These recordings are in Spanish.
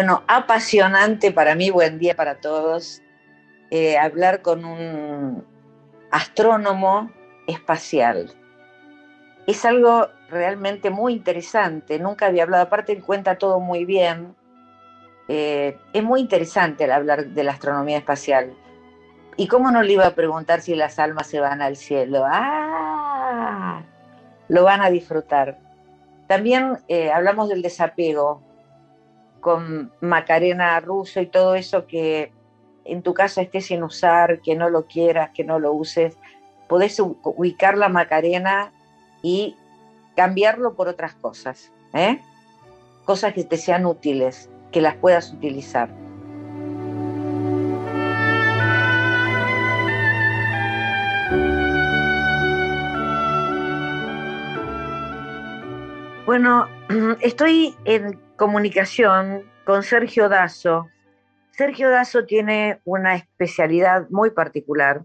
Bueno, apasionante para mí, buen día para todos, eh, hablar con un astrónomo espacial. Es algo realmente muy interesante, nunca había hablado, aparte cuenta todo muy bien. Eh, es muy interesante el hablar de la astronomía espacial. ¿Y cómo no le iba a preguntar si las almas se van al cielo? ¡Ah! Lo van a disfrutar. También eh, hablamos del desapego, con Macarena Russo y todo eso que en tu casa esté sin usar, que no lo quieras, que no lo uses, podés ubicar la Macarena y cambiarlo por otras cosas, ¿eh? cosas que te sean útiles, que las puedas utilizar. Bueno, estoy en comunicación con Sergio Dazo. Sergio Dazo tiene una especialidad muy particular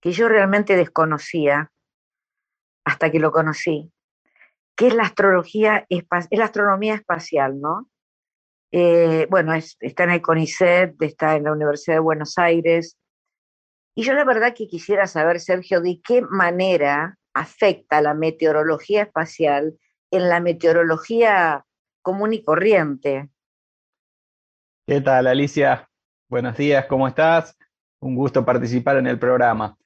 que yo realmente desconocía hasta que lo conocí, que es la astrología, es la astronomía espacial, ¿no? Eh, bueno, está en el CONICET, está en la Universidad de Buenos Aires. Y yo la verdad que quisiera saber, Sergio, de qué manera afecta la meteorología espacial en la meteorología común y corriente. ¿Qué tal, Alicia? Buenos días, ¿cómo estás? Un gusto participar en el programa.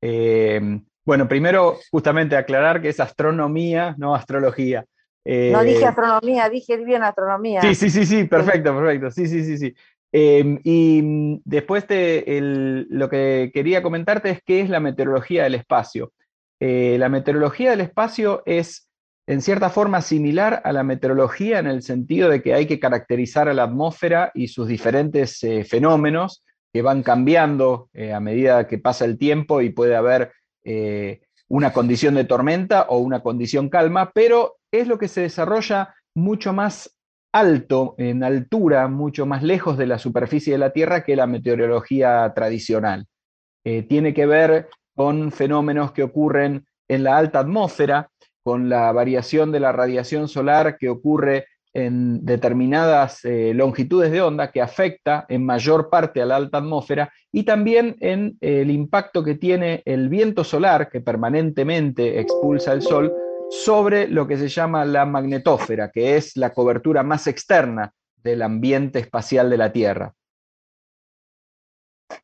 Eh, bueno, primero, justamente aclarar que es astronomía, no astrología. no dije eh, astronomía, dije bien astronomía. Sí, sí, sí, sí, perfecto, perfecto. Sí, sí, sí, sí. Eh, y después lo que quería comentarte es qué es la meteorología del espacio. la meteorología del espacio es en cierta forma similar a la meteorología en el sentido de que hay que caracterizar a la atmósfera y sus diferentes eh, fenómenos que van cambiando eh, a medida que pasa el tiempo y puede haber eh, una condición de tormenta o una condición calma, pero es lo que se desarrolla mucho más alto, en altura, mucho más lejos de la superficie de la Tierra que la meteorología tradicional. tiene que ver con fenómenos que ocurren en la alta atmósfera, con la variación de la radiación solar que ocurre en determinadas eh, longitudes de onda que afecta en mayor parte a la alta atmósfera y también en el impacto que tiene el viento solar que permanentemente expulsa el Sol sobre lo que se llama la magnetósfera, que es la cobertura más externa del ambiente espacial de la Tierra.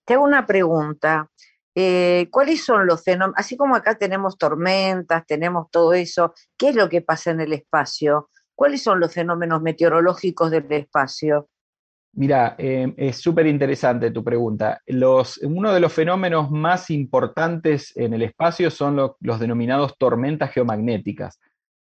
Te hago una pregunta. Eh, ¿cuáles son los fenómenos? Así como acá tenemos tormentas, tenemos todo eso, ¿qué es lo que pasa en el espacio? ¿Cuáles son los fenómenos meteorológicos del espacio? Mira, em, es súper interesante tu pregunta. Los, uno de los fenómenos más importantes en el espacio son los denominados tormentas geomagnéticas.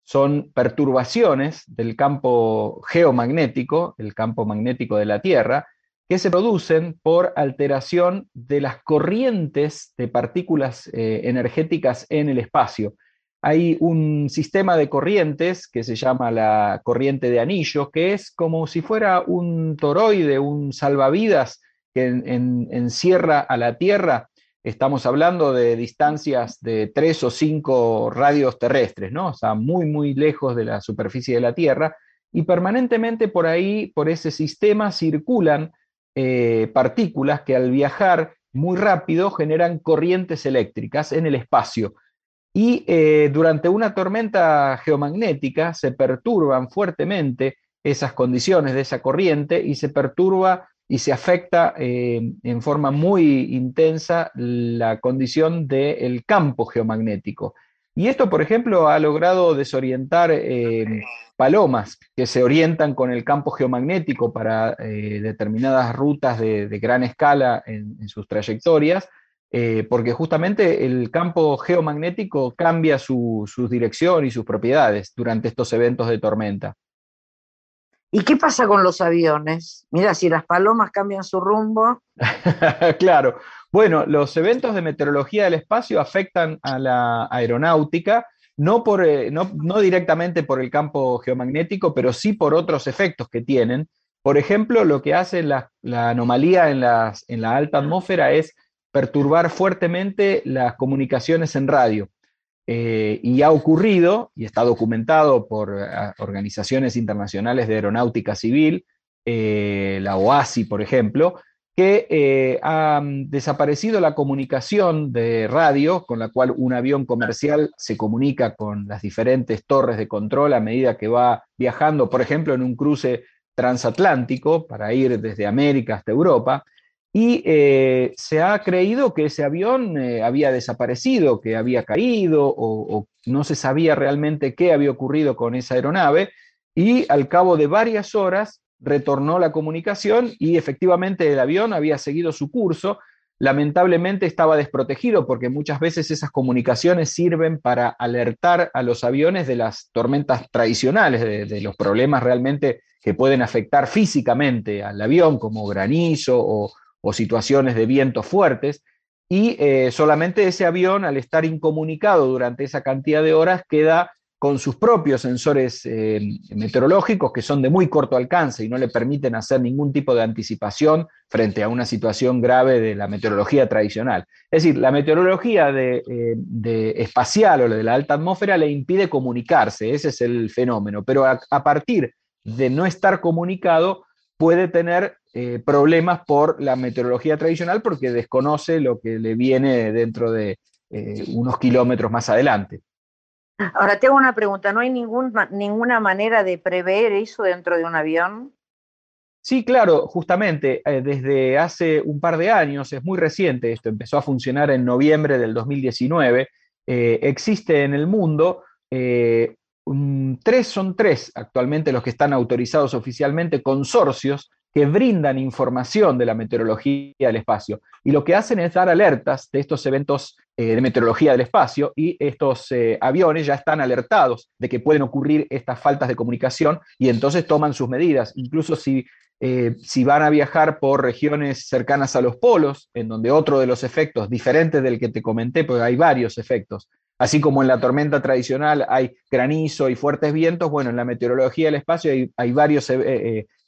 Son perturbaciones del campo geomagnético, el campo magnético de la Tierra, que se producen por alteración de las corrientes de partículas eh, energéticas en el espacio. Hay un sistema de corrientes que se llama la corriente de anillo, que es como si fuera un toroide, un salvavidas que encierra a la Tierra. Estamos hablando de distancias de tres o cinco radios terrestres, ¿no? O sea, muy, muy lejos de la superficie de la Tierra. Y permanentemente por ahí, por ese sistema, circulan eh, partículas que al viajar muy rápido generan corrientes eléctricas en el espacio. Y eh, durante una tormenta geomagnética se perturban fuertemente esas condiciones de esa corriente y se perturba y se afecta eh, en forma muy intensa la condición del campo geomagnético. Y esto, por ejemplo, ha logrado desorientar palomas que se orientan con el campo geomagnético para eh, determinadas rutas de, gran escala en, sus trayectorias, eh, porque justamente el campo geomagnético cambia su, dirección y sus propiedades durante estos eventos de tormenta. ¿Y qué pasa con los aviones? Mira, si las palomas cambian su rumbo. claro, bueno, los eventos de meteorología del espacio afectan a la aeronáutica, no, por, eh, no, directamente por el campo geomagnético, pero sí por otros efectos que tienen. Por ejemplo, lo que hace la, anomalía en, en la alta atmósfera es perturbar fuertemente las comunicaciones en radio. eh, y ha ocurrido, y está documentado por eh, organizaciones internacionales de aeronáutica civil, la OASI, por ejemplo, que ha mm, desaparecido la comunicación de radio con la cual un avión comercial se comunica con las diferentes torres de control a medida que va viajando, por ejemplo, en un cruce transatlántico para ir desde América hasta Europa, y eh, se ha creído que ese avión eh, había desaparecido, que había caído o, no se sabía realmente qué había ocurrido con esa aeronave. Y al cabo de varias horas retornó la comunicación y efectivamente el avión había seguido su curso. Lamentablemente estaba desprotegido porque muchas veces esas comunicaciones sirven para alertar a los aviones de las tormentas tradicionales, de los problemas realmente que pueden afectar físicamente al avión, como granizo o, situaciones de vientos fuertes, y eh, solamente ese avión, al estar incomunicado durante esa cantidad de horas, queda con sus propios sensores eh, meteorológicos que son de muy corto alcance y no le permiten hacer ningún tipo de anticipación frente a una situación grave de la meteorología tradicional. Es decir, la meteorología de, eh, espacial o de la alta atmósfera le impide comunicarse, ese es el fenómeno, pero a partir de no estar comunicado puede tener eh, problemas por la meteorología tradicional porque desconoce lo que le viene dentro de unos kilómetros más adelante. Ahora tengo una pregunta, ¿no hay ninguna manera de prever eso dentro de un avión? Sí, claro, justamente eh, desde hace un par de años, es muy reciente, esto empezó a funcionar en noviembre del 2019, existe en el mundo tres son tres actualmente los que están autorizados oficialmente, consorcios que brindan información de la meteorología del espacio. Y lo que hacen es dar alertas de estos eventos eh, de meteorología del espacio y estos eh, aviones ya están alertados de que pueden ocurrir estas faltas de comunicación y entonces toman sus medidas. Incluso si, eh, si van a viajar por regiones cercanas a los polos, en donde otro de los efectos, diferente del que te comenté, porque hay varios efectos, Así como en la tormenta tradicional hay granizo y fuertes vientos, bueno, en la meteorología del espacio hay, varios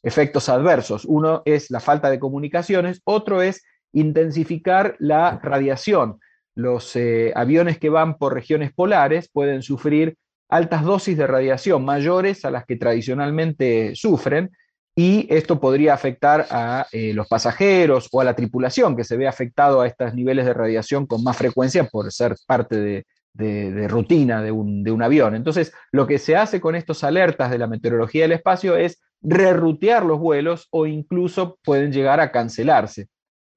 efectos adversos. Uno es la falta de comunicaciones, otro es intensificar la radiación. Los eh, aviones que van por regiones polares pueden sufrir altas dosis de radiación mayores a las que tradicionalmente sufren y esto podría afectar a eh, los pasajeros o a la tripulación que se ve afectado a estos niveles de radiación con más frecuencia por ser parte de, de, rutina de un, de un, avión. Entonces, lo que se hace con estos alertas de la meteorología del espacio es rerutear los vuelos o incluso pueden llegar a cancelarse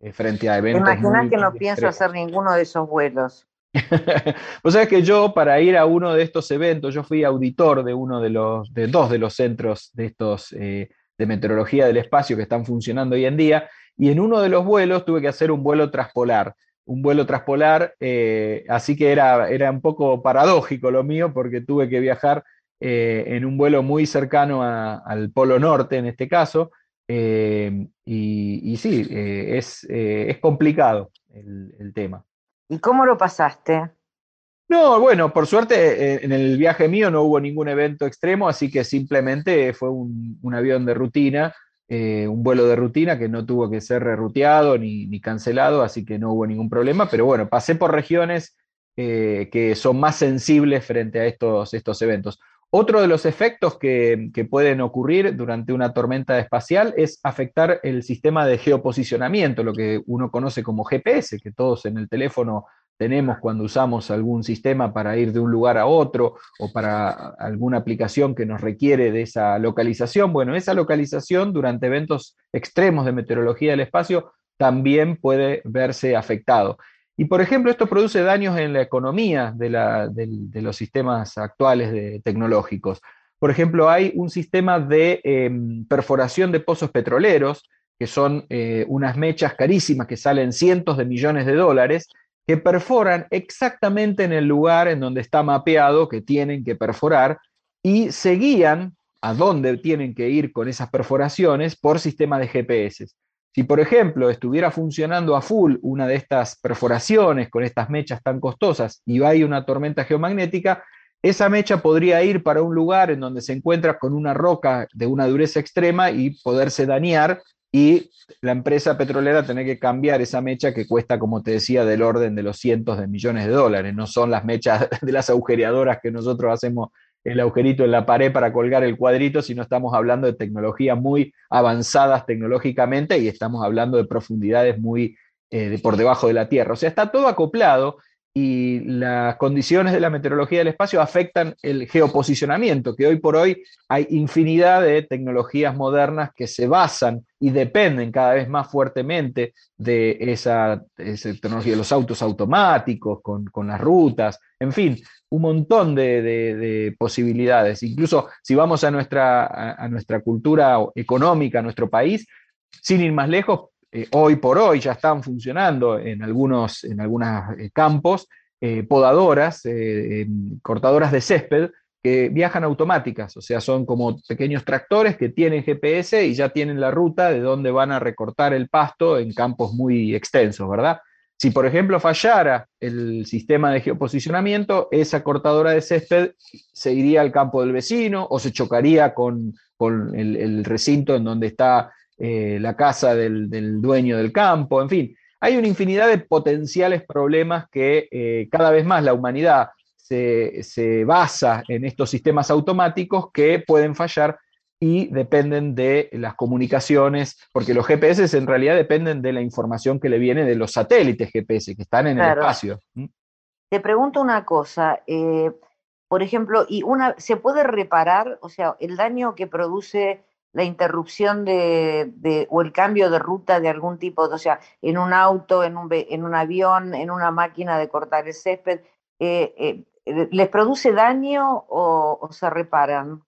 eh, frente a eventos. Imagina que no pienso hacer ninguno de esos vuelos. o sea que yo para ir a uno de estos eventos, yo fui auditor de uno de los, de dos de los centros de estos eh, de meteorología del espacio que están funcionando hoy en día, y en uno de los vuelos tuve que hacer un vuelo traspolar un vuelo traspolar, eh, así que era, era un poco paradójico lo mío porque tuve que viajar eh, en un vuelo muy cercano al Polo Norte en este caso, eh, y, sí, es, es, complicado el, tema. ¿Y cómo lo pasaste? No, bueno, por suerte en el viaje mío no hubo ningún evento extremo, así que simplemente fue un, un avión de rutina eh, un vuelo de rutina que no tuvo que ser reruteado ni, cancelado, así que no hubo ningún problema, pero bueno, pasé por regiones eh, que son más sensibles frente a estos, estos eventos. Otro de los efectos que, pueden ocurrir durante una tormenta espacial es afectar el sistema de geoposicionamiento, lo que uno conoce como GPS, que todos en el teléfono tenemos cuando usamos algún sistema para ir de un lugar a otro o para alguna aplicación que nos requiere de esa localización. Bueno, esa localización durante eventos extremos de meteorología del espacio también puede verse afectado. Y por ejemplo, esto produce daños en la economía de, los sistemas actuales de, tecnológicos. Por ejemplo, hay un sistema de em, perforación de pozos petroleros, que son eh, unas mechas carísimas que salen cientos de millones de dólares, que perforan exactamente en el lugar en donde está mapeado que tienen que perforar y se guían a dónde tienen que ir con esas perforaciones por sistema de GPS. Si, por ejemplo, estuviera funcionando a full una de estas perforaciones con estas mechas tan costosas y hay una tormenta geomagnética, esa mecha podría ir para un lugar en donde se encuentra con una roca de una dureza extrema y poderse dañar y la empresa petrolera tiene que cambiar esa mecha que cuesta, como te decía, del orden de los cientos de millones de dólares. No son las mechas de las agujereadoras que nosotros hacemos el agujerito en la pared para colgar el cuadrito, sino estamos hablando de tecnologías muy avanzadas tecnológicamente y estamos hablando de profundidades muy eh, por debajo de la Tierra. O sea, está todo acoplado y las condiciones de la meteorología del espacio afectan el geoposicionamiento, que hoy por hoy hay infinidad de tecnologías modernas que se basan y dependen cada vez más fuertemente de esa, tecnología, de los autos automáticos, con, las rutas, en fin, un montón de, posibilidades. Incluso si vamos a nuestra, a nuestra cultura económica, a nuestro país, sin ir más lejos, eh, hoy por hoy ya están funcionando en algunos en eh, campos eh, podadoras, cortadoras de césped que viajan automáticas, o sea, son como pequeños tractores que tienen GPS y ya tienen la ruta de dónde van a recortar el pasto en campos muy extensos, ¿verdad? Si, por ejemplo, fallara el sistema de geoposicionamiento, esa cortadora de césped se iría al campo del vecino o se chocaría con, el, recinto en donde está eh, la casa del, dueño del campo, en fin. Hay una infinidad de potenciales problemas que eh, cada vez más la humanidad se, basa en estos sistemas automáticos que pueden fallar y dependen de las comunicaciones, porque los GPS en realidad dependen de la información que le viene de los satélites GPS que están en el espacio. Te pregunto una cosa, eh, por ejemplo, y una, ¿se puede reparar, o sea, el daño que produce la interrupción de, o el cambio de ruta de algún tipo, o sea, en un auto, en un, en un avión, en una máquina de cortar el césped, eh, eh, ¿les produce daño o, se reparan?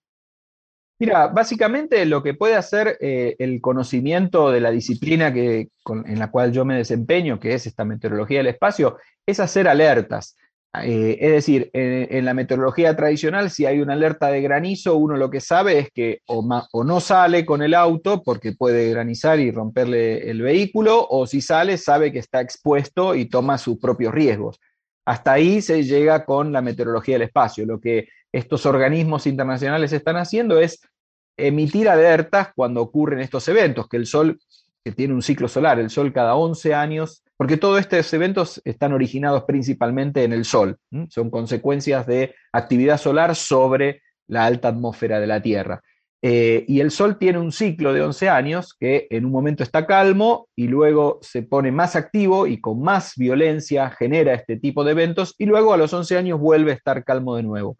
Mira, básicamente lo que puede hacer eh, el conocimiento de la disciplina que, en la cual yo me desempeño, que es esta meteorología del espacio, es hacer alertas. Eh, es decir, en, la meteorología tradicional, si hay una alerta de granizo, uno lo que sabe es que o, no sale con el auto porque puede granizar y romperle el vehículo, o si sale, sabe que está expuesto y toma sus propios riesgos. Hasta ahí se llega con la meteorología del espacio. Lo que estos organismos internacionales están haciendo es emitir alertas cuando ocurren estos eventos, que el Sol, que tiene un ciclo solar, el Sol cada 11 años porque todos estos eventos están originados principalmente en el Sol, son consecuencias de actividad solar sobre la alta atmósfera de la Tierra. Eh, y el Sol tiene un ciclo de 11 años que en un momento está calmo y luego se pone más activo y con más violencia genera este tipo de eventos y luego a los 11 años vuelve a estar calmo de nuevo.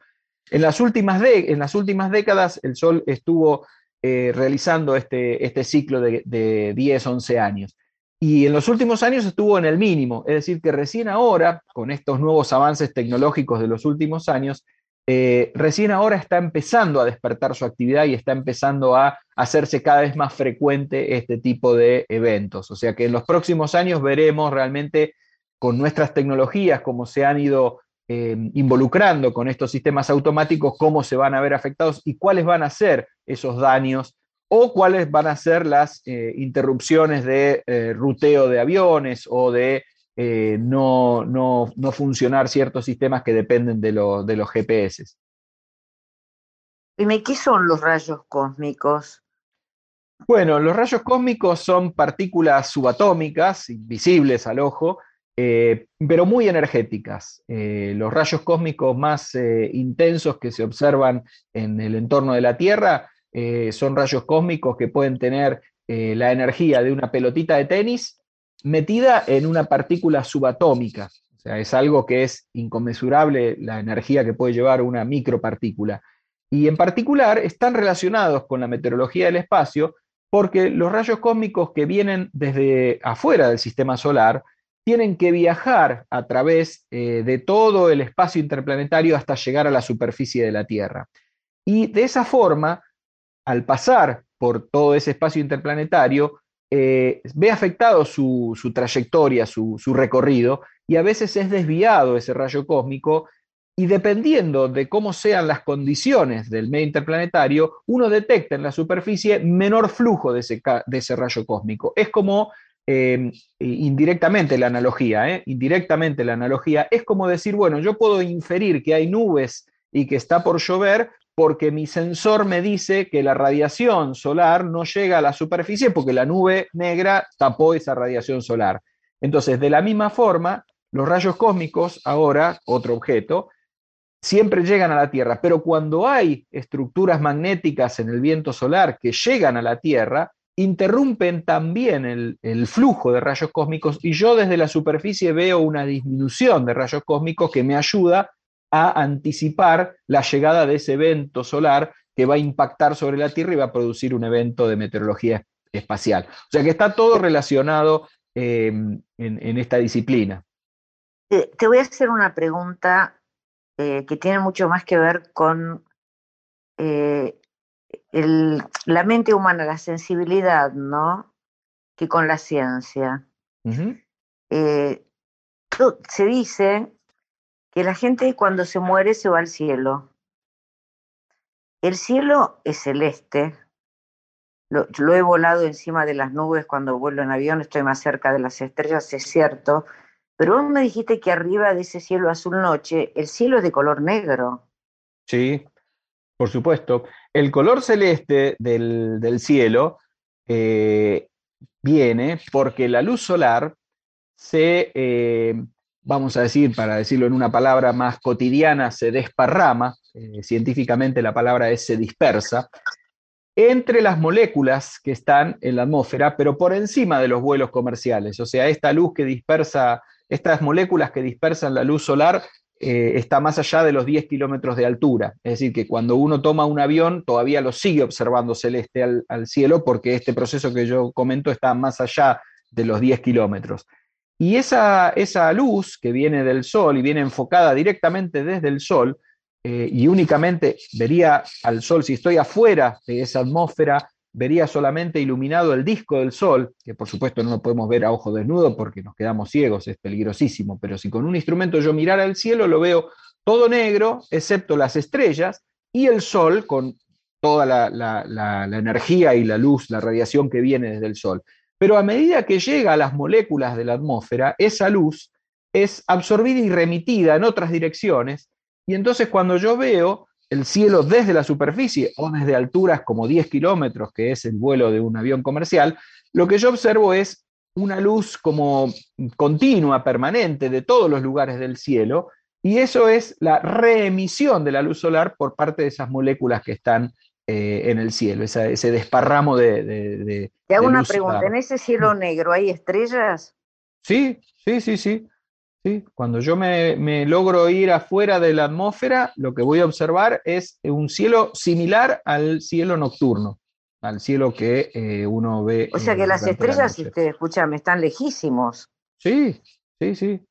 En las últimas, en las últimas décadas el Sol estuvo eh, realizando este, este ciclo de, de 10, 11 años. Y en los últimos años estuvo en el mínimo, es decir, que recién ahora, con estos nuevos avances tecnológicos de los últimos años, eh, recién ahora está empezando a despertar su actividad y está empezando a hacerse cada vez más frecuente este tipo de eventos. O sea que en los próximos años veremos realmente con nuestras tecnologías, cómo se han ido eh, involucrando con estos sistemas automáticos, cómo se van a ver afectados y cuáles van a ser esos daños o cuáles van a ser las eh, interrupciones de eh, ruteo de aviones o de eh, no, funcionar ciertos sistemas que dependen de, de los GPS. Dime, ¿qué son los rayos cósmicos? Bueno, los rayos cósmicos son partículas subatómicas, invisibles al ojo, pero muy energéticas. los rayos cósmicos más intensos que se observan en el entorno de la Tierra eh, son rayos cósmicos que pueden tener eh, la energía de una pelotita de tenis metida en una partícula subatómica. O sea, es algo que es inconmensurable la energía que puede llevar una micropartícula. Y en particular están relacionados con la meteorología del espacio porque los rayos cósmicos que vienen desde afuera del sistema solar tienen que viajar a través eh, de todo el espacio interplanetario hasta llegar a la superficie de la Tierra. Y de esa forma, al pasar por todo ese espacio interplanetario, eh, ve afectado su, trayectoria, su, recorrido, y a veces es desviado ese rayo cósmico, y dependiendo de cómo sean las condiciones del medio interplanetario, uno detecta en la superficie menor flujo de ese, de ese rayo cósmico. Es como eh, indirectamente la analogía, ¿eh? indirectamente la analogía, es como decir, bueno, yo puedo inferir que hay nubes y que está por llover porque mi sensor me dice que la radiación solar no llega a la superficie porque la nube negra tapó esa radiación solar. Entonces, de la misma forma, los rayos cósmicos, ahora, otro objeto, siempre llegan a la Tierra, pero cuando hay estructuras magnéticas en el viento solar que llegan a la Tierra, interrumpen también el, flujo de rayos cósmicos y yo desde la superficie veo una disminución de rayos cósmicos que me ayuda a anticipar la llegada de ese evento solar que va a impactar sobre la Tierra y va a producir un evento de meteorología espacial. O sea que está todo relacionado eh, en, esta disciplina. Te voy a hacer una pregunta eh, que tiene mucho más que ver con la mente humana, la sensibilidad, ¿no? Que con la ciencia. se dice que la gente cuando se muere se va al cielo. El cielo es celeste. Lo, he volado encima de las nubes cuando vuelo en avión, estoy más cerca de las estrellas, es cierto. Pero vos me dijiste que arriba de ese cielo azul noche, el cielo es de color negro. Sí, por supuesto. El color celeste del, cielo eh, viene porque la luz solar se eh, vamos a decir, para decirlo en una palabra más cotidiana, se desparrama, eh, científicamente la palabra es se dispersa, entre las moléculas que están en la atmósfera, pero por encima de los vuelos comerciales. O sea, esta luz que dispersa, estas moléculas que dispersan la luz solar, eh, está más allá de los 10 kilómetros de altura. Es decir, que cuando uno toma un avión, todavía lo sigue observando celeste al, cielo, porque este proceso que yo comento está más allá de los 10 kilómetros. Y esa, esa luz que viene del Sol y viene enfocada directamente desde el Sol, eh, y únicamente vería al Sol, si estoy afuera de esa atmósfera, vería solamente iluminado el disco del Sol, que por supuesto no lo podemos ver a ojo desnudo porque nos quedamos ciegos, es peligrosísimo, pero si con un instrumento yo mirara al cielo, lo veo todo negro, excepto las estrellas, y el Sol con toda la, la energía y la luz, la radiación que viene desde el Sol. Pero a medida que llega a las moléculas de la atmósfera, esa luz es absorbida y remitida en otras direcciones, y entonces cuando yo veo el cielo desde la superficie o desde alturas como 10 kilómetros, que es el vuelo de un avión comercial, lo que yo observo es una luz como continua, permanente, de todos los lugares del cielo, y eso es la reemisión de la luz solar por parte de esas moléculas que están eh, en el cielo, ese desparramo de... Te hago una pregunta, ¿en ese cielo negro hay estrellas? Sí, sí, sí, sí. Sí. Cuando yo me, logro ir afuera de la atmósfera, lo que voy a observar es un cielo similar al cielo nocturno, al cielo que eh, uno ve. O sea que las estrellas, este, escúchame, están lejísimos. Sí, sí, sí.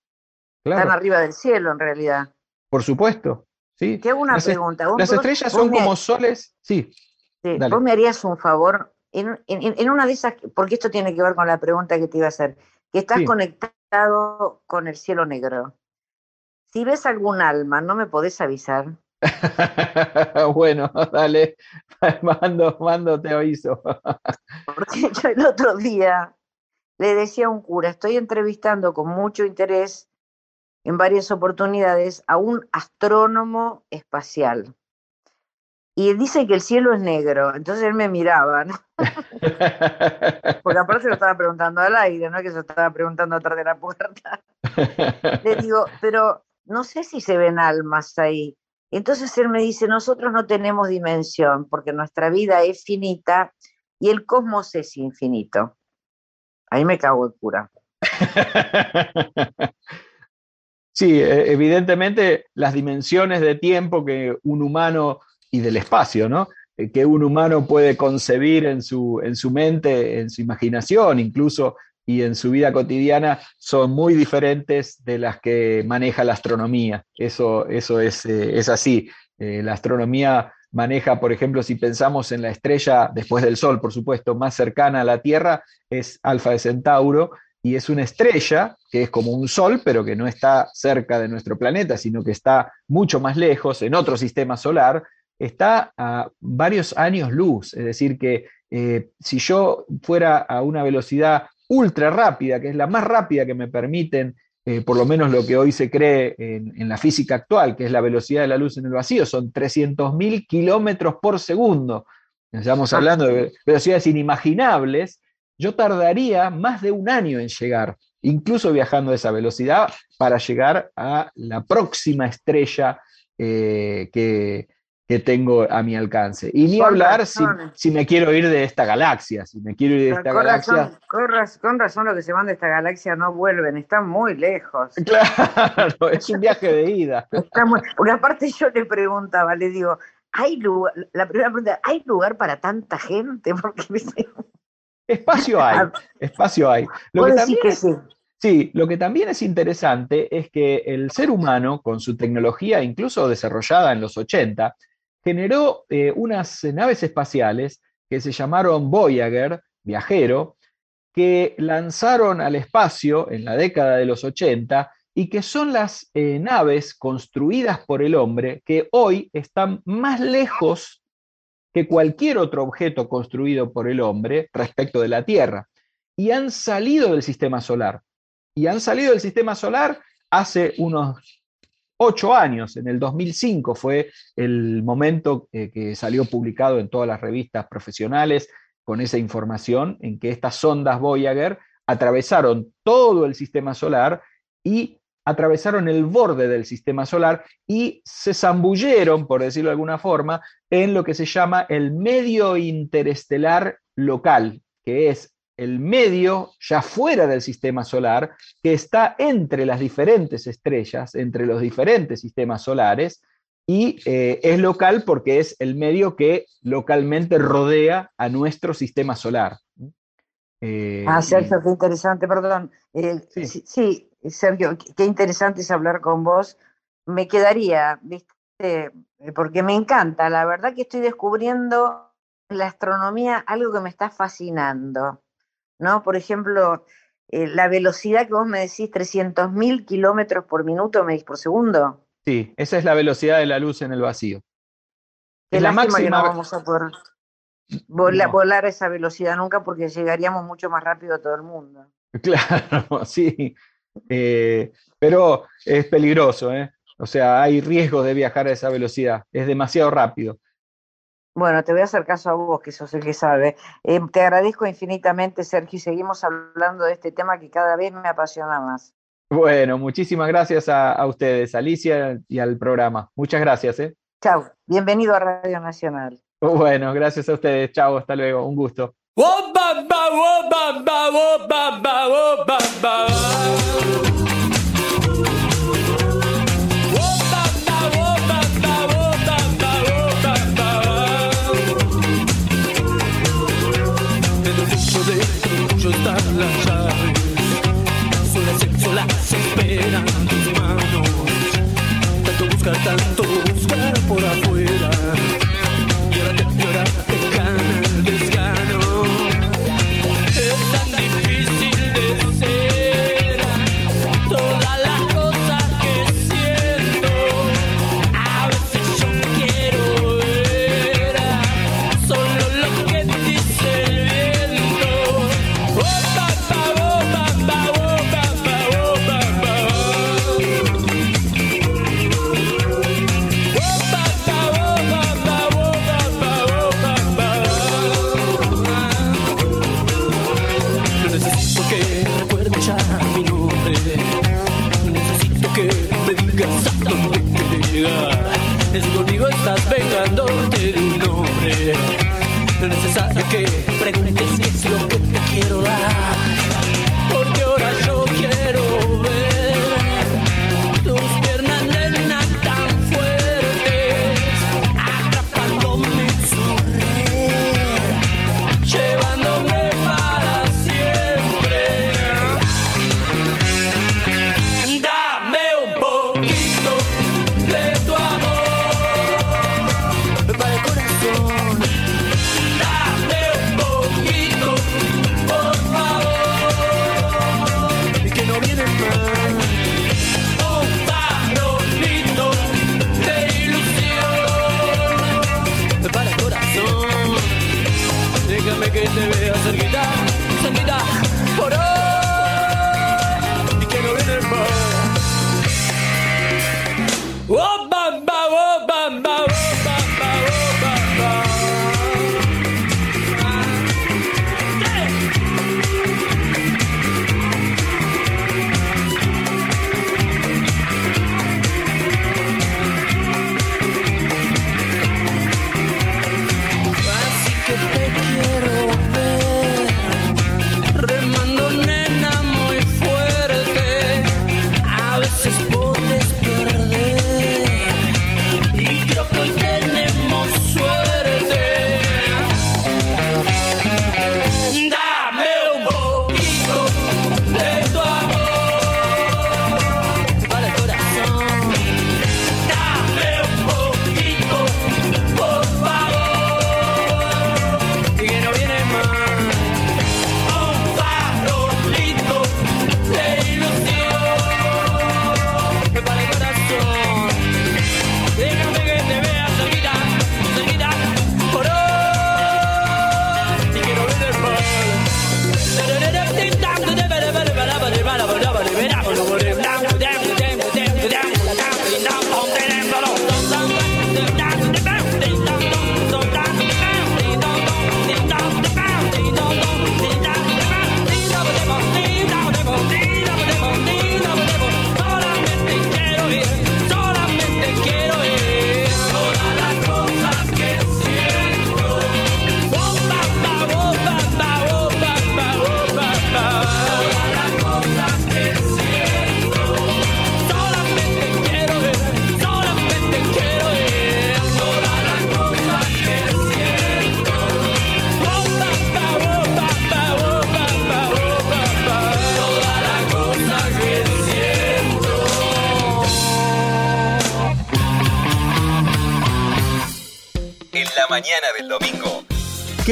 Están arriba del cielo en realidad. Por supuesto, Sí. Te una pregunta. las estrellas son como soles, sí. Vos me harías un favor, en, una de esas, porque esto tiene que ver con la pregunta que te iba a hacer, que estás conectado con el cielo negro. Si ves algún alma, ¿no me podés avisar? bueno, dale, mando, mando, te aviso. porque yo el otro día le decía a un cura, estoy entrevistando con mucho interés en varias oportunidades a un astrónomo espacial. Y dice que el cielo es negro, entonces él me miraba, ¿no? Porque aparte lo estaba preguntando al aire, no que se estaba preguntando atrás de la puerta. Le digo, pero no sé si se ven almas ahí. Entonces él me dice, nosotros no tenemos dimensión porque nuestra vida es finita y el cosmos es infinito. Ahí me cago el cura. Sí, e, evidentemente las dimensiones de tiempo que un humano y del espacio, ¿no? Eh, que un humano puede concebir en su, en su mente, en su imaginación, incluso y en su vida cotidiana son muy diferentes de las que maneja la astronomía. Eso, eso es, eh, es así. Eh, la astronomía maneja, por ejemplo, si pensamos en la estrella después del Sol, por supuesto, más cercana a la Tierra, es Alfa de Centauro, y es una estrella que es como un sol, pero que no está cerca de nuestro planeta, sino que está mucho más lejos, en otro sistema solar, está a varios años luz. Es decir, que eh, si yo fuera a una velocidad ultra rápida, que es la más rápida que me permiten eh, por lo menos lo que hoy se cree en, la física actual, que es la velocidad de la luz en el vacío, son 300.000 kilómetros por segundo. Estamos hablando de velocidades inimaginables. Yo tardaría más de un año en llegar, incluso viajando a esa velocidad, para llegar a la próxima estrella eh, que, que tengo a mi alcance. Y ni hablar si, me quiero ir de esta galaxia, si me quiero ir de esta galaxia. con, razón, los que se van de esta galaxia no vuelven, están muy lejos. Claro, es un viaje de ida. porque aparte yo le preguntaba, le digo, ¿hay lugar, la primera pregunta, ¿hay lugar para tanta gente? Porque Espacio hay, espacio hay. Lo que también que sí. Sí, lo que también es interesante es que el ser humano, con su tecnología incluso desarrollada en los 80, generó eh, unas naves espaciales que se llamaron Voyager, viajero, que lanzaron al espacio en la década de los 80 y que son las eh, naves construidas por el hombre que hoy están más lejos que cualquier otro objeto construido por el hombre respecto de la Tierra. Y han salido del sistema solar. Y han salido del sistema solar hace unos ocho años, en el 2005 fue el momento eh, que salió publicado en todas las revistas profesionales con esa información en que estas sondas Voyager atravesaron todo el sistema solar y atravesaron el borde del sistema solar y se zambulleron, por decirlo de alguna forma, en lo que se llama el medio interestelar local, que es el medio ya fuera del sistema solar, que está entre las diferentes estrellas, entre los diferentes sistemas solares, y eh, es local porque es el medio que localmente rodea a nuestro sistema solar. Eh, ah, Sergio, qué interesante, perdón. Eh, sí. Sergio, qué interesante es hablar con vos. Me quedaría, ¿viste? porque me encanta, la verdad que estoy descubriendo en la astronomía algo que me está fascinando. ¿No? Por ejemplo, eh, la velocidad que vos me decís, 300.000 kilómetros por minuto, me por segundo. Sí, esa es la velocidad de la luz en el vacío. es la máxima que no vamos a poder volar esa velocidad nunca porque llegaríamos mucho más rápido a todo el mundo. Claro, sí. Eh, pero es peligroso, ¿eh? O sea, hay riesgo de viajar a esa velocidad. Es demasiado rápido. Bueno, te voy a hacer caso a vos, que sos el que sabe. Eh, te agradezco infinitamente, Sergio, y seguimos hablando de este tema que cada vez me apasiona más. Bueno, muchísimas gracias a, ustedes, Alicia, y al programa. Muchas gracias. ¿eh? Chao, bienvenido a Radio Nacional. Bueno, gracias a ustedes. Chao, hasta luego. Un gusto. Las llaves. Sola, sola se esperan tus manos. Tanto buscar, tanto buscar por afuera.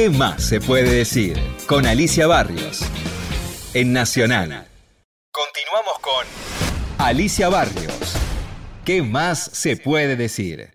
¿Qué más se puede decir? Con Alicia Barrios. En Nacional. Continuamos con Alicia Barrios. ¿Qué más se puede decir?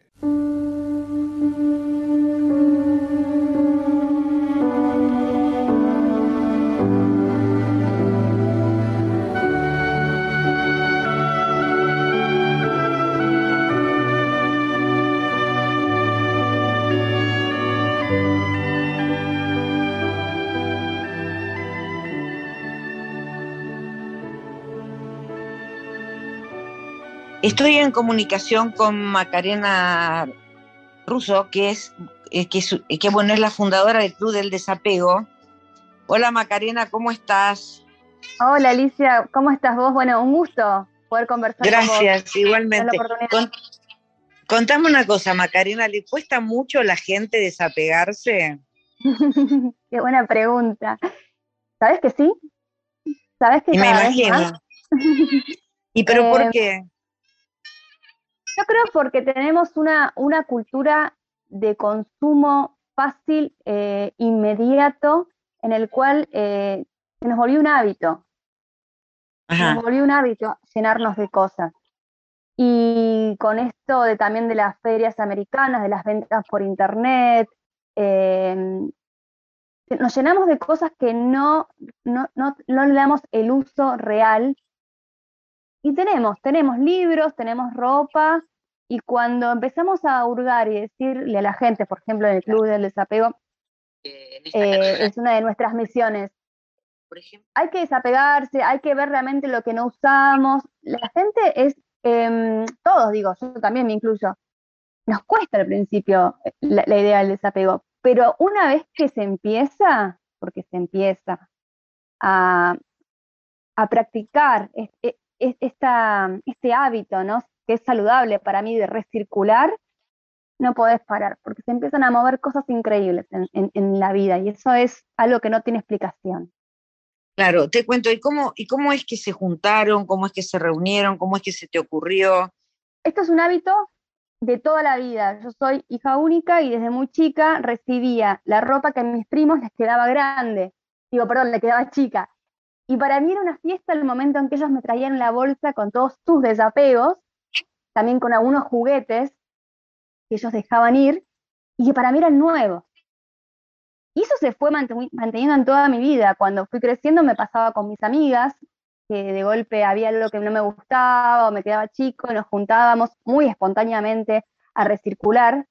Estoy en comunicación con Macarena Russo, que es, eh, que, es, eh, que bueno, es la fundadora del Club del Desapego. Hola Macarena, ¿cómo estás? Hola Alicia, ¿cómo estás vos? Bueno, un gusto poder conversar Gracias, con vos. igualmente. Con, contame una cosa, Macarena, ¿le cuesta mucho a la gente desapegarse? Qué buena pregunta. ¿Sabes que sí? ¿Sabes que y me imagino. ¿Y pero eh, por qué? Yo creo porque tenemos una, una cultura de consumo fácil, eh, inmediato, en el cual eh, se nos volvió un hábito. Se nos volvió un hábito llenarnos de cosas. Y con esto de también de las ferias americanas, de las ventas por internet, eh, nos llenamos de cosas que no, no, no, no le damos el uso real y tenemos, tenemos libros, tenemos ropa, y cuando empezamos a hurgar y decirle a la gente, por ejemplo, en el Club del Desapego, eh, es una de nuestras misiones. Por ejemplo. Hay que desapegarse, hay que ver realmente lo que no usamos. La gente es, eh, todos digo, yo también me incluyo, nos cuesta al principio la, la idea del desapego, pero una vez que se empieza, porque se empieza a, a practicar esta, este hábito, ¿no? Que es saludable para mí de recircular, no podés parar, porque se empiezan a mover cosas increíbles en, en, en, la vida y eso es algo que no tiene explicación. Claro, te cuento, ¿y cómo, ¿y cómo es que se juntaron? ¿Cómo es que se reunieron? ¿Cómo es que se te ocurrió? Esto es un hábito de toda la vida. Yo soy hija única y desde muy chica recibía la ropa que a mis primos les quedaba grande. Digo, perdón, le quedaba chica. Y para mí era una fiesta el momento en que ellos me traían la bolsa con todos sus desapegos, también con algunos juguetes que ellos dejaban ir y que para mí eran nuevos. Y eso se fue manteniendo en toda mi vida. Cuando fui creciendo me pasaba con mis amigas, que de golpe había algo que no me gustaba o me quedaba chico y nos juntábamos muy espontáneamente a recircular.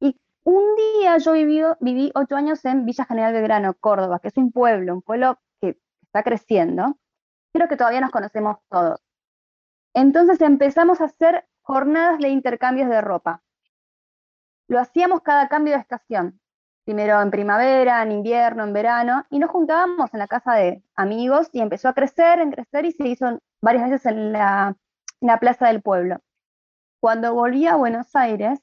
Y un día yo viví, viví ocho años en Villa General Belgrano, Córdoba, que es un pueblo, un pueblo está creciendo, creo que todavía nos conocemos todos. Entonces empezamos a hacer jornadas de intercambios de ropa. Lo hacíamos cada cambio de estación, primero en primavera, en invierno, en verano, y nos juntábamos en la casa de amigos y empezó a crecer, en crecer y se hizo varias veces en la, plaza del pueblo. Cuando volví a Buenos Aires,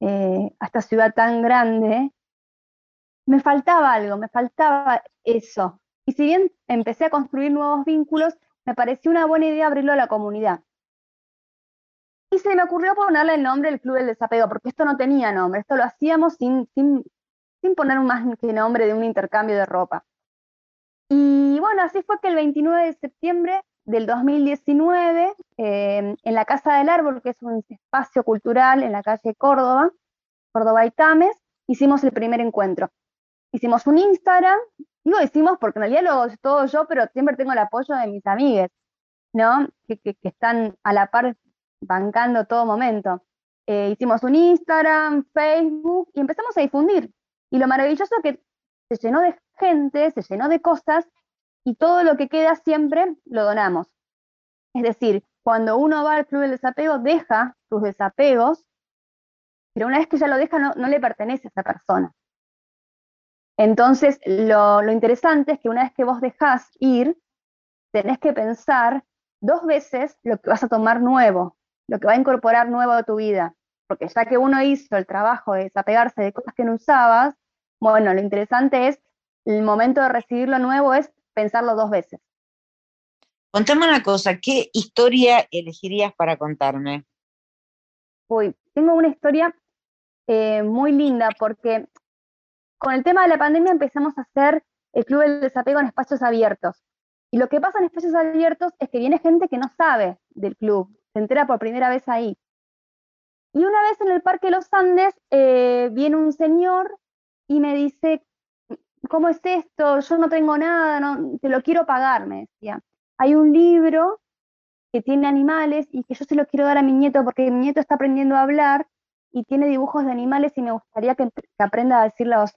eh, a esta ciudad tan grande, me faltaba algo, me faltaba eso, y si bien empecé a construir nuevos vínculos, me pareció una buena idea abrirlo a la comunidad. Y se me ocurrió ponerle el nombre del Club del Desapego, porque esto no tenía nombre, esto lo hacíamos sin, sin, sin poner más que nombre de un intercambio de ropa. Y bueno, así fue que el 29 de septiembre del 2019, eh, en la Casa del Árbol, que es un espacio cultural en la calle Córdoba, Córdoba y Tames, hicimos el primer encuentro. Hicimos un Instagram Digo decimos porque en realidad lo todo yo, pero siempre tengo el apoyo de mis amigas, ¿no? Que, que, que están a la par bancando todo momento. Eh, hicimos un Instagram, Facebook y empezamos a difundir. Y lo maravilloso es que se llenó de gente, se llenó de cosas y todo lo que queda siempre lo donamos. Es decir, cuando uno va al club del desapego, deja sus desapegos, pero una vez que ya lo deja, no, no le pertenece a esa persona. Entonces, lo, lo, interesante es que una vez que vos dejás ir, tenés que pensar dos veces lo que vas a tomar nuevo, lo que va a incorporar nuevo a tu vida. Porque ya que uno hizo el trabajo de desapegarse de cosas que no usabas, bueno, lo interesante es, el momento de recibir lo nuevo es pensarlo dos veces. Contame una cosa, ¿qué historia elegirías para contarme? Uy, tengo una historia eh, muy linda porque con el tema de la pandemia empezamos a hacer el Club del Desapego en espacios abiertos. Y lo que pasa en espacios abiertos es que viene gente que no sabe del club, se entera por primera vez ahí. Y una vez en el Parque los Andes eh, viene un señor y me dice, ¿cómo es esto? Yo no tengo nada, no, te lo quiero pagar, me decía. Hay un libro que tiene animales y que yo se lo quiero dar a mi nieto porque mi nieto está aprendiendo a hablar y tiene dibujos de animales y me gustaría que, aprenda a decir los,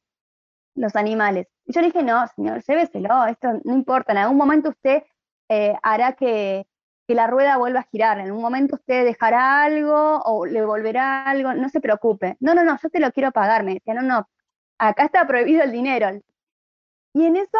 los animales. Y yo le dije, no, señor, lléveselo, esto no importa, en algún momento usted eh, hará que, que la rueda vuelva a girar. En un momento usted dejará algo o le volverá algo, no se preocupe. No, no, no, yo te lo quiero pagar. Me decía, no, no, acá está prohibido el dinero. Y en eso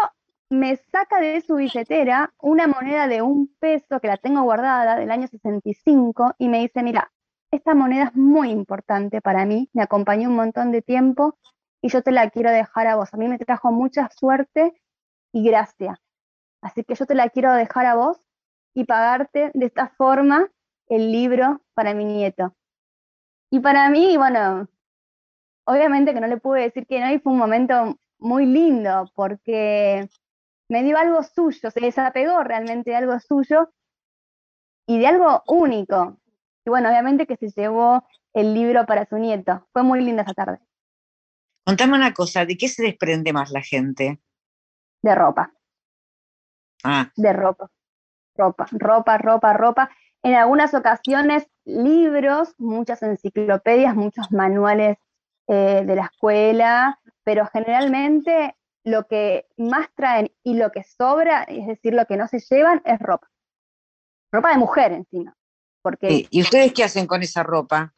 me saca de su billetera una moneda de un peso que la tengo guardada del año 65 y me dice, mira, esta moneda es muy importante para mí, me acompañó un montón de tiempo y yo te la quiero dejar a vos. A mí me trajo mucha suerte y gracia. Así que yo te la quiero dejar a vos y pagarte de esta forma el libro para mi nieto. Y para mí, bueno, obviamente que no le pude decir que no y fue un momento muy lindo porque me dio algo suyo, se desapegó realmente de algo suyo y de algo único. Y bueno, obviamente que se llevó el libro para su nieto. Fue muy linda esa tarde. Contame una cosa, ¿de qué se desprende más la gente? De ropa. Ah. De ropa ropa, ropa, ropa, ropa. En algunas ocasiones libros, muchas enciclopedias, muchos manuales eh, de la escuela, pero generalmente lo que más traen y lo que sobra, es decir, lo que no se llevan, es ropa. Ropa de mujer encima. Porque ¿Y ustedes qué hacen con esa ropa?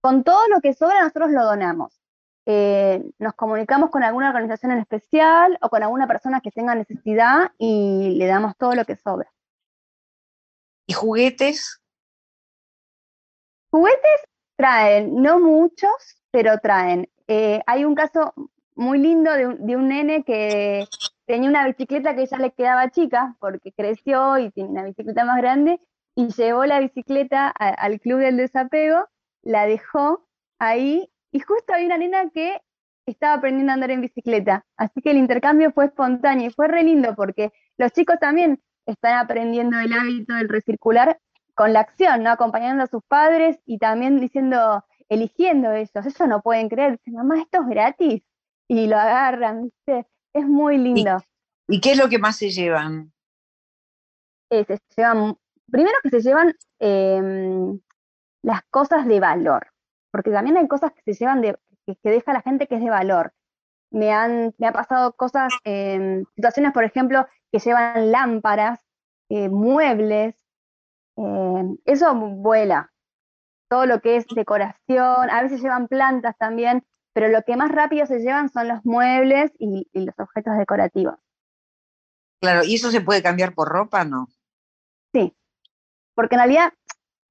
Con todo lo que sobra nosotros lo donamos. Eh, nos comunicamos con alguna organización en especial o con alguna persona que tenga necesidad y le damos todo lo que sobra. ¿Y juguetes? Juguetes traen, no muchos, pero traen. Eh, hay un caso muy lindo de un, nene que tenía una bicicleta que ya le quedaba chica porque creció y tiene una bicicleta más grande y llevó la bicicleta al club del desapego, la dejó ahí y justo había una nena que estaba aprendiendo a andar en bicicleta. Así que el intercambio fue espontáneo y fue re lindo porque los chicos también están aprendiendo el hábito del recircular con la acción, ¿no? Acompañando a sus padres y también diciendo, eligiendo ellos. Ellos no pueden creer, dicen, mamá, esto es gratis. Y lo agarran, ¿viste? Es muy lindo. ¿Y, qué es lo que más se llevan? Eh, se llevan, primero que se llevan em, las cosas de valor porque también hay cosas que se llevan de, que, deja la gente que es de valor. Me han, me ha pasado cosas, eh, situaciones, por ejemplo, que llevan lámparas, eh, muebles, eh, eso vuela. Todo lo que es decoración, a veces llevan plantas también, pero lo que más rápido se llevan son los muebles y, y los objetos decorativos. Claro, ¿y eso se puede cambiar por ropa, no? Sí, porque en realidad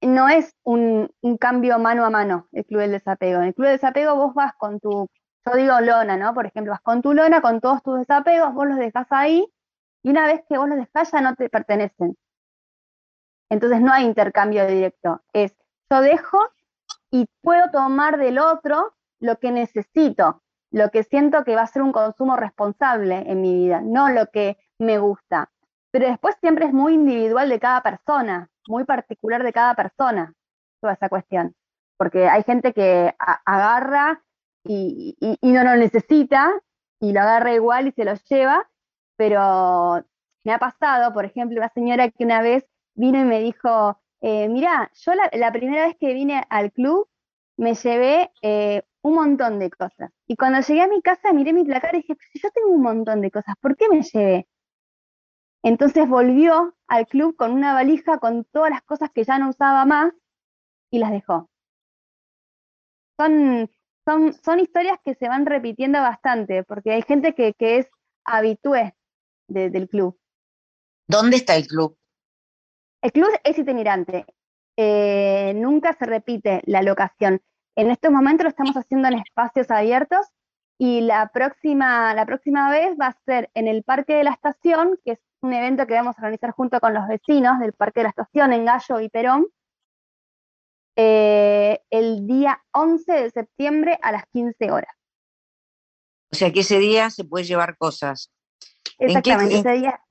no es un, cambio mano a mano el club del desapego. En el club del desapego vos vas con tu, yo digo lona, ¿no? Por ejemplo, vas con tu lona, con todos tus desapegos, vos los dejas ahí y una vez que vos los dejás ya no te pertenecen. Entonces no hay intercambio directo. Es yo dejo y puedo tomar del otro lo que necesito, lo que siento que va a ser un consumo responsable en mi vida, no lo que me gusta. Pero después siempre es muy individual de cada persona muy particular de cada persona, toda esa cuestión. Porque hay gente que agarra y, no lo necesita y lo agarra igual y se lo lleva, pero me ha pasado, por ejemplo, una señora que una vez vino y me dijo, eh, mira, yo la, primera vez que vine al club me llevé eh, un montón de cosas. Y cuando llegué a mi casa miré mi placar y dije, yo tengo un montón de cosas, ¿por qué me llevé? Entonces volvió al club con una valija con todas las cosas que ya no usaba más y las dejó. Son, son, son historias que se van repitiendo bastante, porque hay gente que, es habitué del club. ¿Dónde está el club? El club es itinerante. Eh, nunca se repite la locación. En estos momentos lo estamos haciendo en espacios abiertos y la próxima, la próxima vez va a ser en el Parque de la Estación, que es un evento que vamos a organizar junto con los vecinos del Parque de la Estación en Gallo y Perón. eh, el día 11 de septiembre a las 15 horas. O sea que ese día se puede llevar cosas. ¿En qué- Exactamente, en- ese día.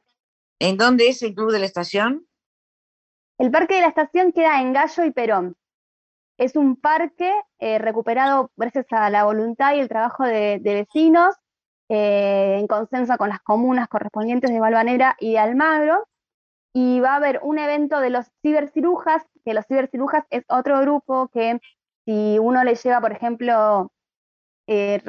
¿En dónde es el Club de la Estación? El Parque de la Estación queda en Gallo y Perón. Es un parque eh, recuperado gracias a la voluntad y el trabajo de, vecinos, eh, en consenso con las comunas correspondientes de Balvanera y de Almagro. Y va a haber un evento de los cibercirujas, que los cibercirujas es otro grupo que si uno le lleva, por ejemplo, eh,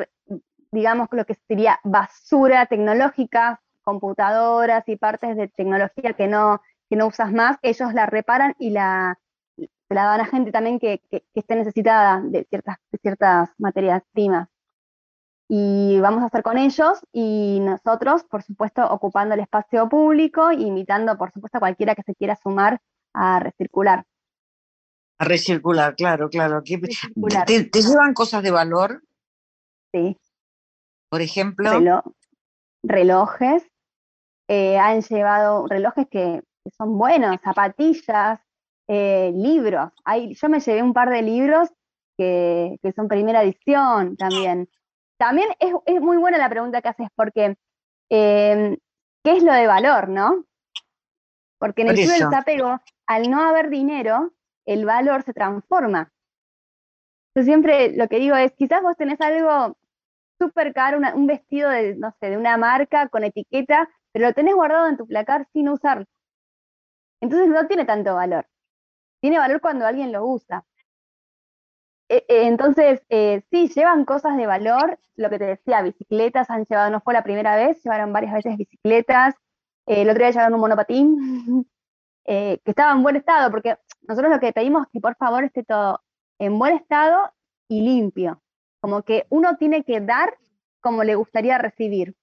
digamos lo que sería basura tecnológica, computadoras y partes de tecnología que no, que no usas más, ellos la reparan y la, se la dan a gente también que, que- que esté necesitada de ciertas, de ciertas materias primas. Y vamos a hacer con ellos y nosotros, por supuesto, ocupando el espacio público, invitando, por supuesto, a cualquiera que se quiera sumar a recircular. A recircular, claro, claro. ¿Qué- Recircular. ¿Te, te llevan cosas de valor, Sí. por ejemplo? relo- relojes, eh, han llevado relojes que, que son buenos, zapatillas, eh, libros. Hay, yo me llevé un par de libros que, que son primera edición también. También es, es muy buena la pregunta que haces porque eh, ¿qué es lo de valor, no? Porque en el club del desapego, al no haber dinero, el valor se transforma. Yo siempre lo que digo es, quizás vos tenés algo súper caro, una- un vestido de, no sé, de una marca con etiqueta, pero lo tenés guardado en tu placar sin usarlo. Entonces no tiene tanto valor. Tiene valor cuando alguien lo usa. E- e- Entonces, eh, sí, llevan cosas de valor, lo que te decía, bicicletas han llevado, no fue la primera vez, llevaron varias veces bicicletas, eh, el otro día llevaron un monopatín, eh, que estaba en buen estado, porque nosotros lo que pedimos es que por favor esté todo en buen estado y limpio, como que uno tiene que dar como le gustaría recibir.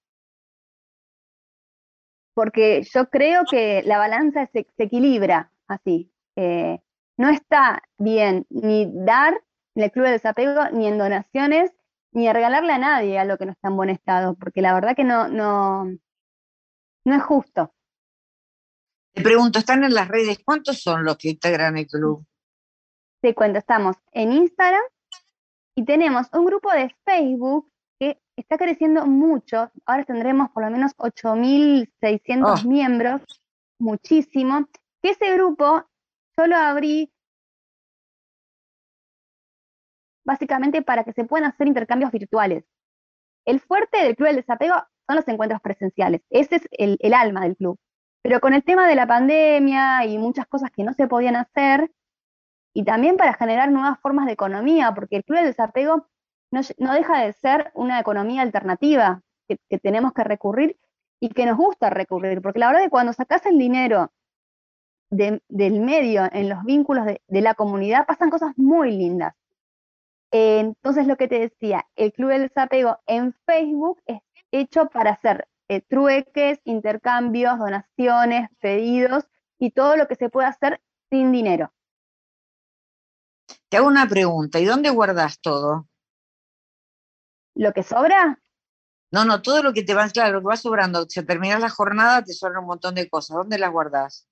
Porque yo creo que la balanza se, equilibra así. No está bien ni dar en el club de desapego, ni en donaciones, ni a regalarle a nadie algo que no está en buen estado, porque la verdad que no, no, no es justo. Te pregunto, ¿están en las redes? ¿Cuántos son los que integran el club? Te cuento, estamos en Instagram y tenemos un grupo de Facebook que está creciendo mucho. Ahora tendremos por lo menos 8.600 Oh. miembros, muchísimo. Que ese grupo yo lo abrí básicamente para que se puedan hacer intercambios virtuales. El fuerte del Club del Desapego son los encuentros presenciales. Ese es el, alma del club. Pero con el tema de la pandemia y muchas cosas que no se podían hacer, y también para generar nuevas formas de economía, porque el Club del Desapego no, deja de ser una economía alternativa que, que tenemos que recurrir y que nos gusta recurrir, porque la verdad que cuando sacas el dinero de- del medio en los vínculos de, de la comunidad pasan cosas muy lindas. Eh, entonces, lo que te decía, el Club del Desapego en Facebook es hecho para hacer eh, trueques, intercambios, donaciones, pedidos y todo lo que se puede hacer sin dinero. Te hago una pregunta, ¿y dónde guardas todo? Lo que sobra, No, no, todo lo que te va, claro, lo que va sobrando, si terminas la jornada te sobran un montón de cosas, ¿dónde las guardas?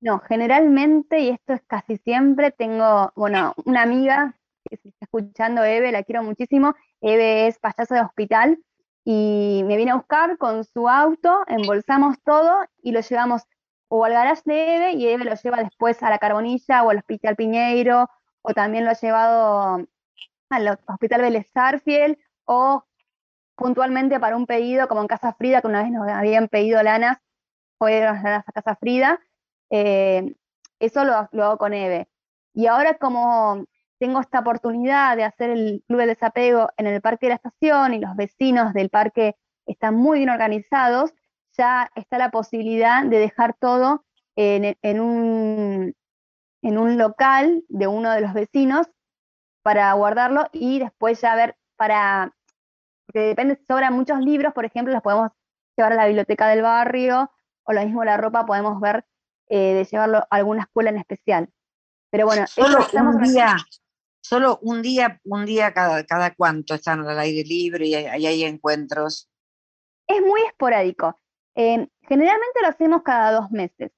No, generalmente, y esto es casi siempre, tengo, bueno, una amiga que se está escuchando, Eve, la quiero muchísimo, Eve es payaso de hospital y me viene a buscar con su auto, embolsamos todo y lo llevamos o al garage de Eve y Eve lo lleva después a la Carbonilla o al Hospital Piñeiro o también lo ha llevado al Hospital Vélez Sarsfield o puntualmente para un pedido como en Casa Frida, que una vez nos habían pedido lanas, fue las lanas a Casa Frida, eh, eso lo, lo hago con Eve. Y ahora como tengo esta oportunidad de hacer el Club del Desapego en el Parque de la Estación y los vecinos del parque están muy bien organizados, ya está la posibilidad de dejar todo en, un, en un local de uno de los vecinos para guardarlo y después ya ver para, porque depende, si sobran muchos libros, por ejemplo, los podemos llevar a la biblioteca del barrio, o lo mismo la ropa podemos ver eh, de llevarlo a alguna escuela en especial. Pero bueno, eso Solo estamos un día, solo un día, un día cada, cada cuánto están al aire libre y hay, hay encuentros. es muy esporádico. Eh, generalmente lo hacemos cada dos meses,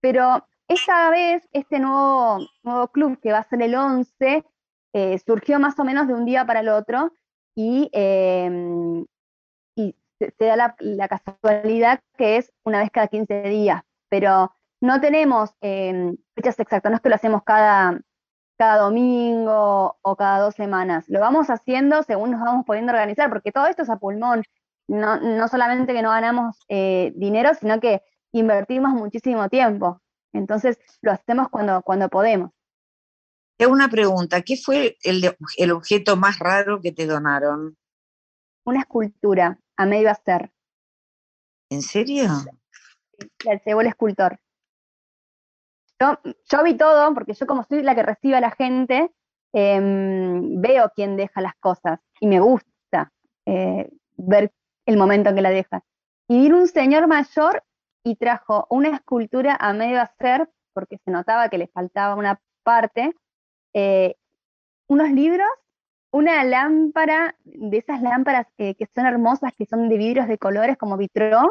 pero esta vez, este nuevo, nuevo club que va a ser el 11, eh, surgió más o menos de un día para el otro y, em, y se, se da la, la casualidad que es una vez cada 15 días, pero no tenemos em, fechas exactas, no es que lo hacemos cada, cada domingo o cada dos semanas, lo vamos haciendo según nos vamos pudiendo organizar, porque todo esto es a pulmón, no, no solamente que no ganamos eh, dinero, sino que invertimos muchísimo tiempo, entonces lo hacemos cuando, cuando podemos. Te hago una pregunta, ¿qué fue el, el objeto más raro que te donaron? Una escultura a medio hacer, ¿En serio? la llevó el escultor. Yo, yo vi todo, porque yo como soy la que recibe a la gente, em, veo quién deja las cosas y me gusta eh, ver el momento en que la deja. Y vino un señor mayor y trajo una escultura a medio hacer, porque se notaba que le faltaba una parte, eh, unos libros, una lámpara, de esas lámparas eh, que son hermosas, que son de vidrios de colores como vitró,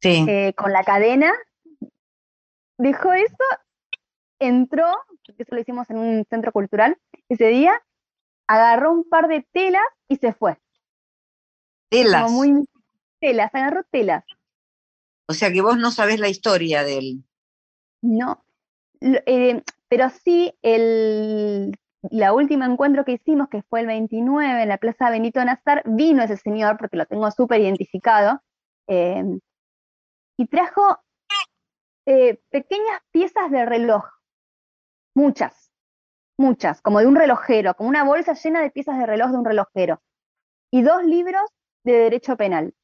Sí. con la cadena, dejó eso, entró, porque eso lo hicimos en un centro cultural ese día, agarró un par de telas y se fue. Telas. Como muy telas, agarró telas. O sea que vos no sabés la historia de él. No. Eh, pero sí, el, la última encuentro que hicimos, que fue el 29 en la Plaza Benito Nazar, vino ese señor, porque lo tengo súper identificado, eh, y trajo eh, pequeñas piezas de reloj, muchas, muchas, como de un relojero, como una bolsa llena de piezas de reloj de un relojero, y dos libros de derecho penal.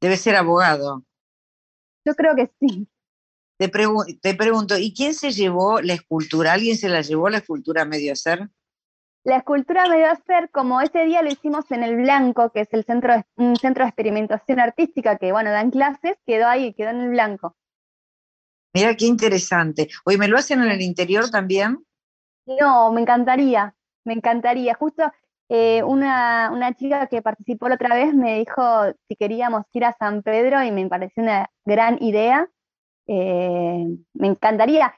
Debe ser abogado. Yo creo que sí. Te, pregu- te pregunto, ¿y quién se llevó la escultura? ¿Alguien se la llevó la escultura a medio hacer? La escultura me dio a ser como ese día lo hicimos en el Blanco, que es el centro de, un centro de experimentación artística que, bueno, dan clases, quedó ahí, quedó en el Blanco. Mira qué interesante. Oye, ¿me lo hacen en el interior también? No, me encantaría, me encantaría. Justo eh, una, una chica que participó la otra vez me dijo si queríamos ir a San Pedro y me pareció una gran idea. Eh, me encantaría.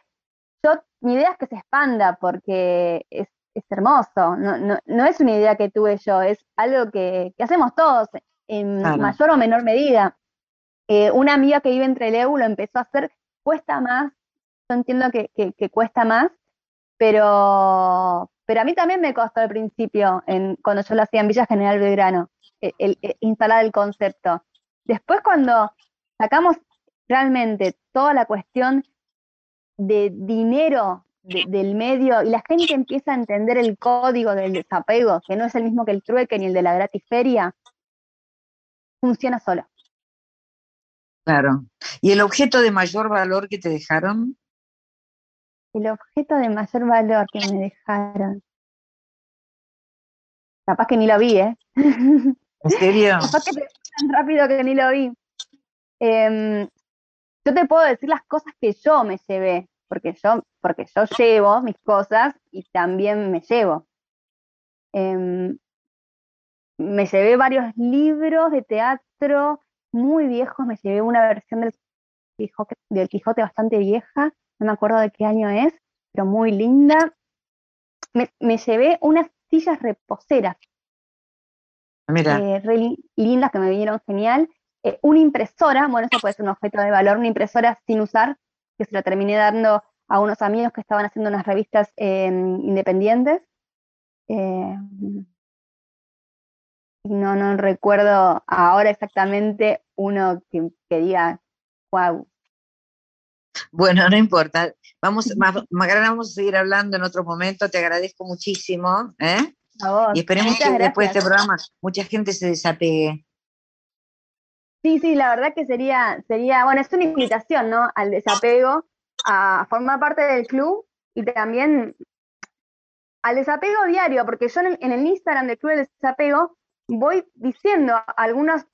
Yo, mi idea es que se expanda porque es, es hermoso. No, no, no es una idea que tuve yo, es algo que, que hacemos todos en Claro. mayor o menor medida. Eh, una amiga que vive entre Trelew lo empezó a hacer, cuesta más, yo entiendo que, que- que cuesta más, pero, pero a mí también me costó al principio, en, cuando yo lo hacía en Villa General Belgrano, el- el- el instalar el concepto. Después cuando sacamos realmente toda la cuestión de dinero de- del medio y la gente empieza a entender el código del desapego, que no es el mismo que el trueque ni el de la gratiferia, funciona solo. Claro. ¿Y el objeto de mayor valor que te dejaron? El objeto de mayor valor que me dejaron. Capaz que ni lo vi, ¿eh? ¿En serio? Capaz que te tan rápido que ni lo vi. Em, yo te puedo decir las cosas que yo me llevé, porque yo, porque yo llevo mis cosas y también me llevo. Em, me llevé varios libros de teatro muy viejos, me llevé una versión del Quijote, del Quijote bastante vieja, no me acuerdo de qué año es, pero muy linda. Me, me llevé unas sillas reposeras Mira, eh, re li- lindas que me vinieron genial. Eh, una impresora, bueno, eso puede ser un objeto de valor, una impresora sin usar, que se la terminé dando a unos amigos que estaban haciendo unas revistas eh, independientes. No, no recuerdo ahora exactamente uno que, que diga, wow. bueno, no importa. Vamos, Macarena, vamos a seguir hablando en otro momento. Te agradezco muchísimo. ¿eh? Y esperemos Muchas que después de este programa mucha gente se desapegue. Sí, sí, la verdad que sería, sería, bueno, es una invitación, ¿no? Al desapego, a formar parte del club y también al desapego diario, porque yo en el, en el Instagram del Club del Desapego voy diciendo algunos,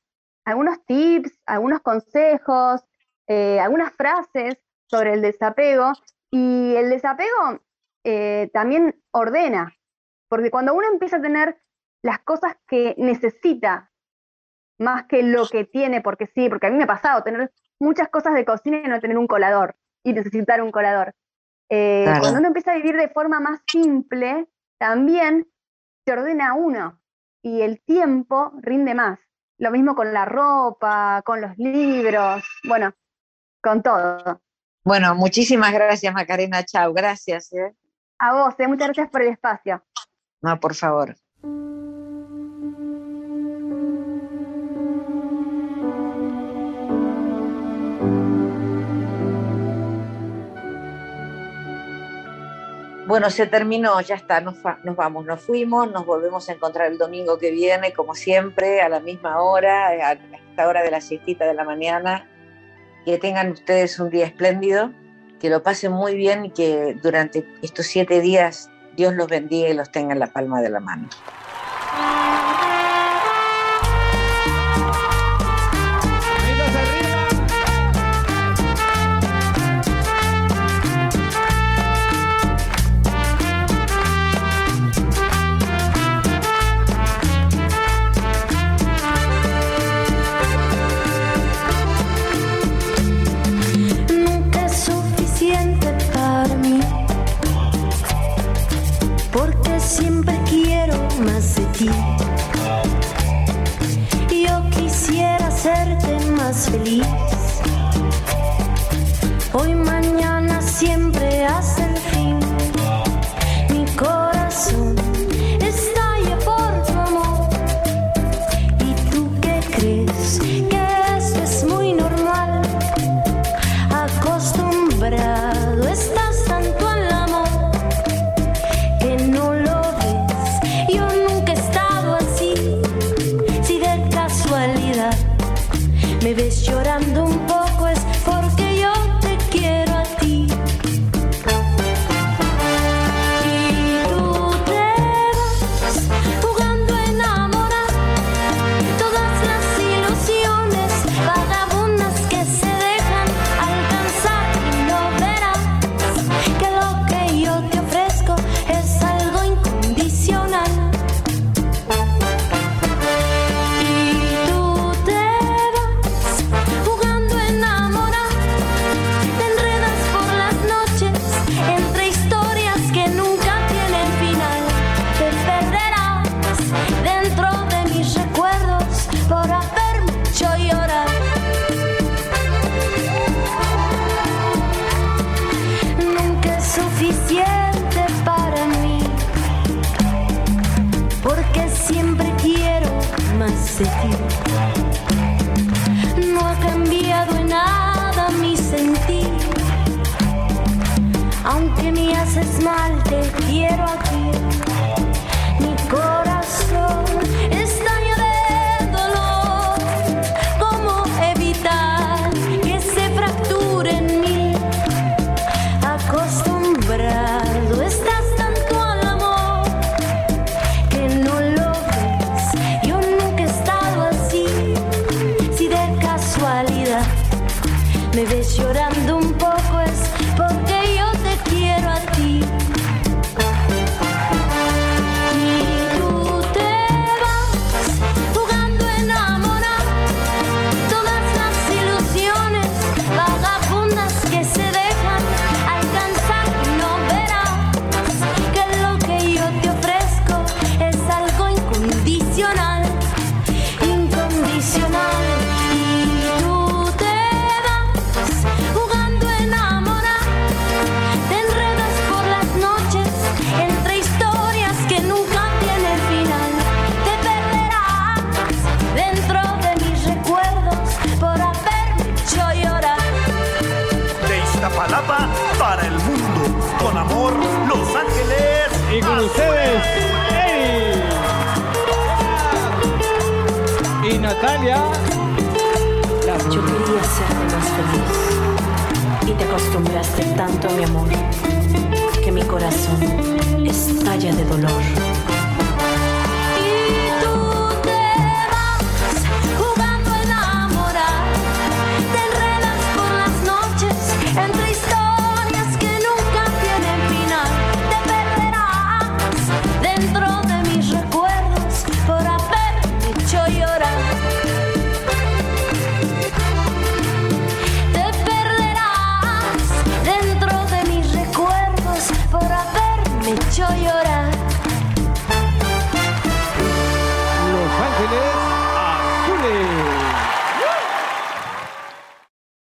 algunos tips, algunos consejos, eh, algunas frases sobre el desapego. Y el desapego eh, también ordena, porque cuando uno empieza a tener las cosas que necesita, más que lo que tiene, porque sí, porque a mí me ha pasado tener muchas cosas de cocina y no tener un colador, y necesitar un colador. Eh, cuando uno empieza a vivir de forma más simple, también se ordena uno y el tiempo rinde más. Lo mismo con la ropa, con los libros, bueno, con todo. Bueno, muchísimas gracias Macarena, chao, gracias. ¿eh? A vos, ¿eh? muchas gracias por el espacio. No, por favor. Bueno, se terminó, ya está, nos, nos, vamos, nos fuimos, nos volvemos a encontrar el domingo que viene, como siempre, a la misma hora, a esta hora de la siestita de la mañana. Que tengan ustedes un día espléndido, que lo pasen muy bien y que durante estos siete días Dios los bendiga y los tenga en la palma de la mano.